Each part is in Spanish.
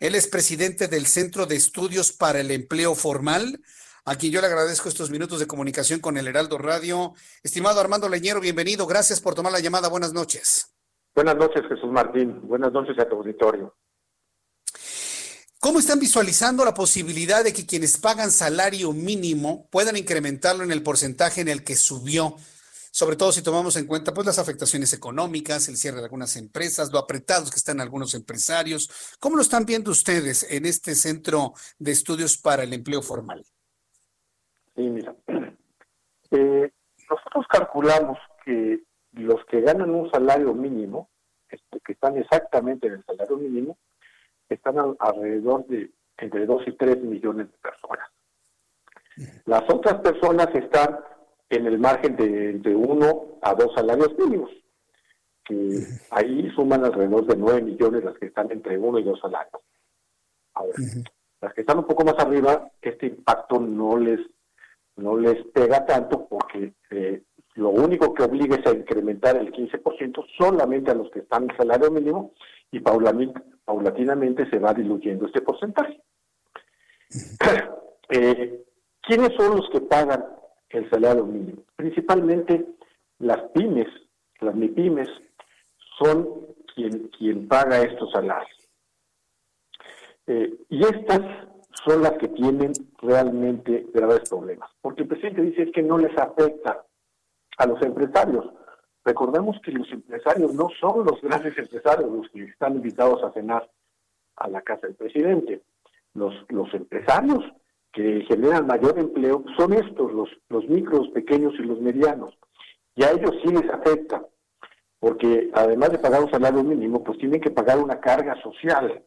Él es presidente del Centro de Estudios para el Empleo Formal, a quien yo le agradezco estos minutos de comunicación con el Heraldo Radio. Estimado Armando Leñero, bienvenido. Gracias por tomar la llamada. Buenas noches. Buenas noches, Jesús Martín. Buenas noches a tu auditorio. ¿Cómo están visualizando la posibilidad de que quienes pagan salario mínimo puedan incrementarlo en el porcentaje en el que subió sobre todo si tomamos en cuenta pues las afectaciones económicas, el cierre de algunas empresas, lo apretados que están algunos empresarios. ¿Cómo lo están viendo ustedes en este centro de estudios para el empleo formal? Sí, mira, eh, nosotros calculamos que los que ganan un salario mínimo, este, que están exactamente en el salario mínimo, están alrededor de entre 2 y 3 millones de personas. Las otras personas están en el margen de, de uno a dos salarios mínimos, que ahí suman alrededor de 9 millones las que están entre uno y dos salarios. Ahora, las que están un poco más arriba, este impacto no les no les pega tanto porque eh, lo único que obliga es a incrementar el 15% solamente a los que están en salario mínimo y paulatinamente se va diluyendo este porcentaje. eh, ¿Quiénes son los que pagan el salario mínimo. Principalmente las pymes, las MIPYMES, son quien, quien paga estos salarios. Eh, y estas son las que tienen realmente graves problemas, porque el presidente dice que no les afecta a los empresarios. Recordemos que los empresarios no son los grandes empresarios los que están invitados a cenar a la casa del presidente. Los, los empresarios que generan mayor empleo son estos, los, los micros, pequeños y los medianos. Y a ellos sí les afecta, porque además de pagar un salario mínimo, pues tienen que pagar una carga social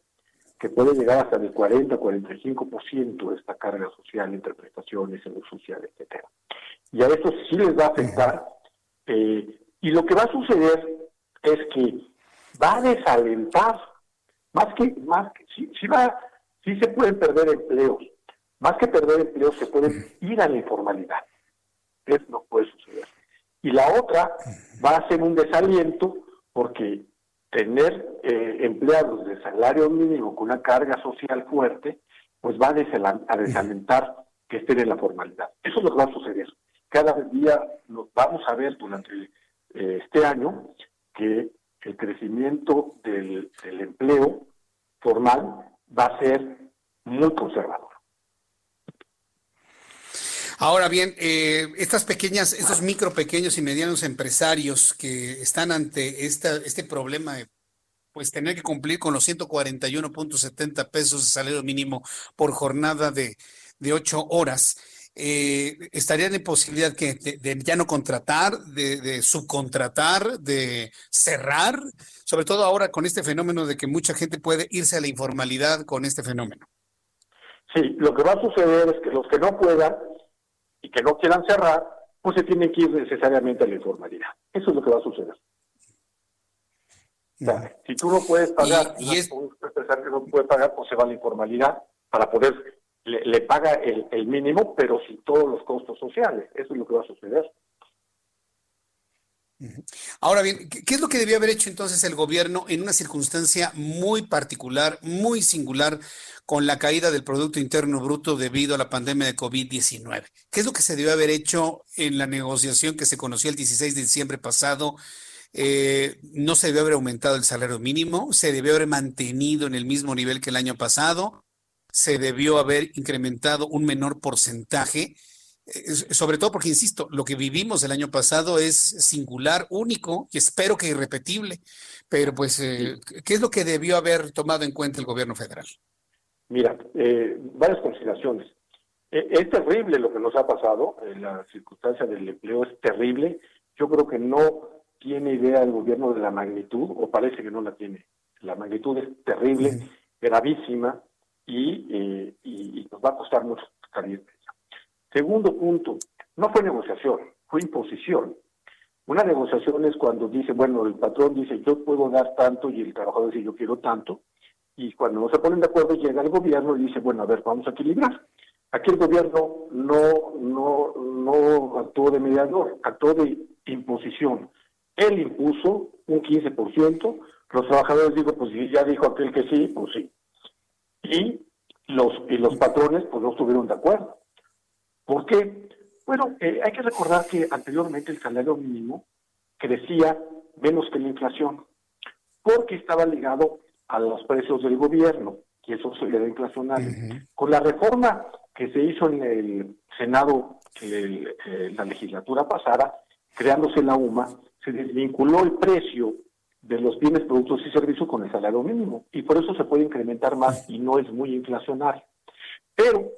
que puede llegar hasta el 40 45% de esta carga social entre prestaciones, salud social, etcétera. Y a estos sí les va a afectar. Eh, y lo que va a suceder es que va a desalentar, más que, más que, sí, va, sí se pueden perder empleos, más que perder empleo, se pueden ir a la informalidad. Eso no puede suceder. Y la otra va a ser un desaliento porque tener eh, empleados de salario mínimo con una carga social fuerte, pues va a, desalentar que estén en la formalidad. Eso que va a suceder. Cada día nos vamos a ver durante eh, este año que el crecimiento del empleo formal va a ser muy conservador. Ahora bien, eh, estas pequeñas, estos micro, pequeños y medianos empresarios que están ante esta, este problema de pues tener que cumplir con los 141.70 pesos de salario mínimo por jornada de, de ocho horas, eh, estarían en posibilidad que de, ya no contratar, de, de, subcontratar, de cerrar, sobre todo ahora con este fenómeno de que mucha gente puede irse a la informalidad con este fenómeno. Sí, lo que va a suceder es que los que no puedan y que no quieran cerrar, pues se tienen que ir necesariamente a la informalidad. Eso es lo que va a suceder. O sea, si tú no puedes pagar, y, es... un empresario no puede pagar, pues se va a la informalidad para poder, le, paga el, el, mínimo, pero sin todos los costos sociales. Eso es lo que va a suceder. Ahora bien, ¿qué es lo que debió haber hecho entonces el gobierno en una circunstancia muy particular, muy singular, con la caída del Producto Interno Bruto debido a la pandemia de COVID-19. ¿Qué es lo que se debió haber hecho en la negociación que se conoció el 16 de diciembre pasado? Eh, no se debió haber aumentado el salario mínimo, se debió haber mantenido en el mismo nivel que el año pasado, se debió haber incrementado un menor porcentaje, eh, sobre todo porque, insisto, lo que vivimos el año pasado es singular, único y espero que irrepetible, pero pues, eh, ¿qué es lo que debió haber tomado en cuenta el gobierno federal? Mira, eh, varias consideraciones. E, es terrible lo que nos ha pasado, la circunstancia del empleo es terrible. Yo creo que no tiene idea el gobierno de la magnitud, o parece que no la tiene. La magnitud es terrible, gravísima, y, eh, y, nos va a costar mucho salir de ella. Segundo punto, no fue negociación, fue imposición. Una negociación es cuando dice, bueno, el patrón dice yo puedo dar tanto y el trabajador dice yo quiero tanto, y cuando no se ponen de acuerdo llega el gobierno y dice, bueno, a ver, vamos a equilibrar. Aquí el gobierno no, no, no actuó de mediador, actuó de imposición. Él impuso un 15%, los trabajadores digo, pues ya dijo aquel que sí, pues sí. Y los, y los patrones pues no estuvieron de acuerdo. ¿Por qué? Bueno, eh, hay que recordar que anteriormente el salario mínimo crecía menos que la inflación, porque estaba ligado a los precios del gobierno, y eso era inflacionario. Con la reforma que se hizo en el Senado, que eh, la legislatura pasada, creándose la UMA, se desvinculó el precio de los bienes, productos y servicios con el salario mínimo, y por eso se puede incrementar más y no es muy inflacionario. Pero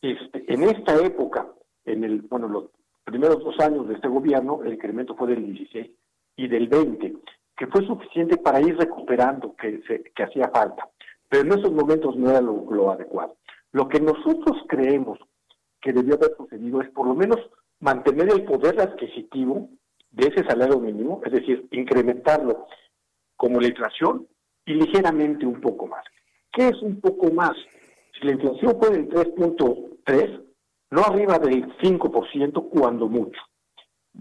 este, en esta época, en el, bueno, los primeros dos años de este gobierno, el incremento fue del 16 y del 20, que fue suficiente para ir recuperando que, se, que hacía falta. Pero en esos momentos no era lo, adecuado. Lo que nosotros creemos que debió haber sucedido es por lo menos mantener el poder adquisitivo de ese salario mínimo, es decir, incrementarlo como la inflación y ligeramente un poco más. ¿Qué es un poco más? Si la inflación fue del 3.3, no arriba del 5% cuando mucho.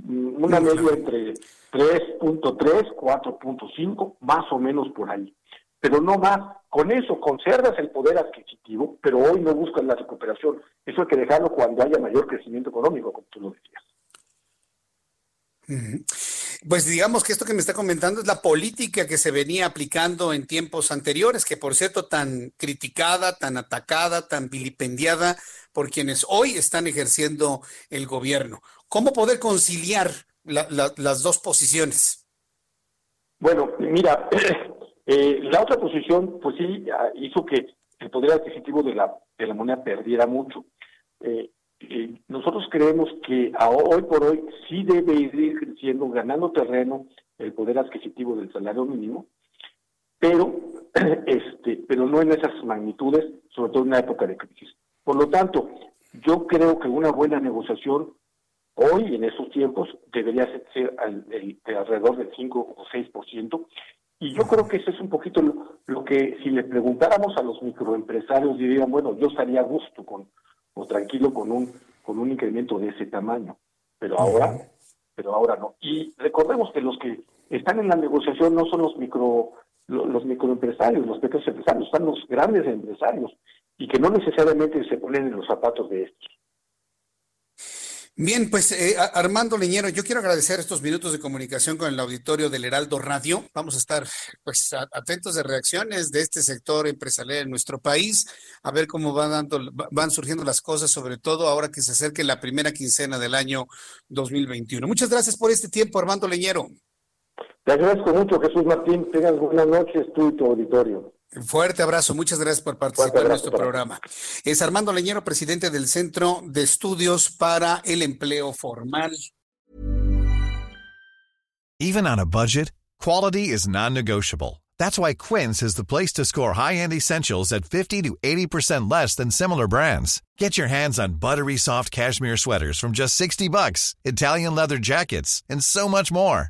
Mm, una media entre 3.3, 4.5, más o menos por ahí. Pero no más. Con eso conservas el poder adquisitivo, pero hoy no buscas la recuperación. Eso hay que dejarlo cuando haya mayor crecimiento económico, como tú lo decías. Pues digamos que esto que me está comentando es la política que se venía aplicando en tiempos anteriores, que por cierto tan criticada, tan atacada, tan vilipendiada por quienes hoy están ejerciendo el gobierno. ¿Cómo poder conciliar las dos posiciones? Bueno, mira, eh, la otra posición, pues sí, ah, hizo que el poder adquisitivo de la, de la moneda perdiera mucho. Eh, eh, nosotros creemos que hoy por hoy sí debe ir creciendo, ganando terreno el poder adquisitivo del salario mínimo, pero, este, pero no en esas magnitudes, sobre todo en una época de crisis. Por lo tanto, yo creo que una buena negociación hoy, en esos tiempos, debería ser alrededor del 5 o 6%, y yo creo que eso es un poquito lo, que si le preguntáramos a los microempresarios dirían, bueno, yo estaría a gusto con, o tranquilo con un, con un incremento de ese tamaño. Pero ahora, pero ahora no. Y recordemos que los que están en la negociación no son los micro los microempresarios, los pequeños empresarios, están los grandes empresarios y que no necesariamente se ponen en los zapatos de estos. Bien, pues eh, Armando Leñero, yo quiero agradecer estos minutos de comunicación con el auditorio del Heraldo Radio. Vamos a estar pues atentos de reacciones de este sector empresarial en nuestro país, a ver cómo van dando, van surgiendo las cosas, sobre todo ahora que se acerque la primera quincena del año 2021. Muchas gracias por este tiempo, Armando Leñero. Te agradezco mucho, Jesús Martín. Tengas buenas noches tú y tu auditorio. Un fuerte abrazo, muchas gracias por participar en nuestro programa. Es Armando Leñero, presidente del Centro de Estudios para el Empleo Formal. Even on a budget, quality is non-negotiable. That's why Quince is the place to score high-end essentials at 50 to 80% less than similar brands. Get your hands on buttery soft cashmere sweaters from just 60 bucks, Italian leather jackets, and so much more.